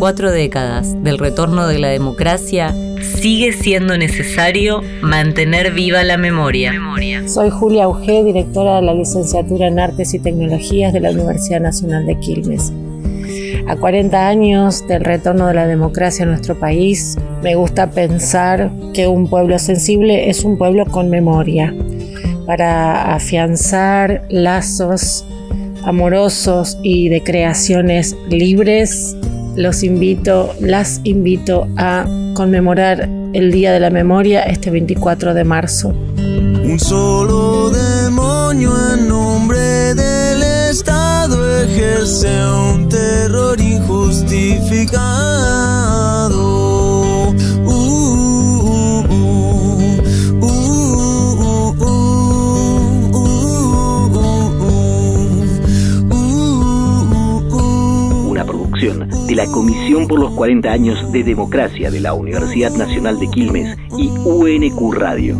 cuatro décadas del retorno de la democracia, sigue siendo necesario mantener viva la memoria. Soy Julia Augé, directora de la licenciatura en Artes y Tecnologías de la Universidad Nacional de Quilmes. A 40 años del retorno de la democracia en nuestro país, me gusta pensar que un pueblo sensible es un pueblo con memoria, para afianzar lazos amorosos y de creaciones libres, los invito, las invito a conmemorar el Día de la Memoria este 24 de marzo. Un solo demonio en nombre del Estado ejerce de la Comisión por los 40 años de Democracia de la Universidad Nacional de Quilmes y UNQ Radio.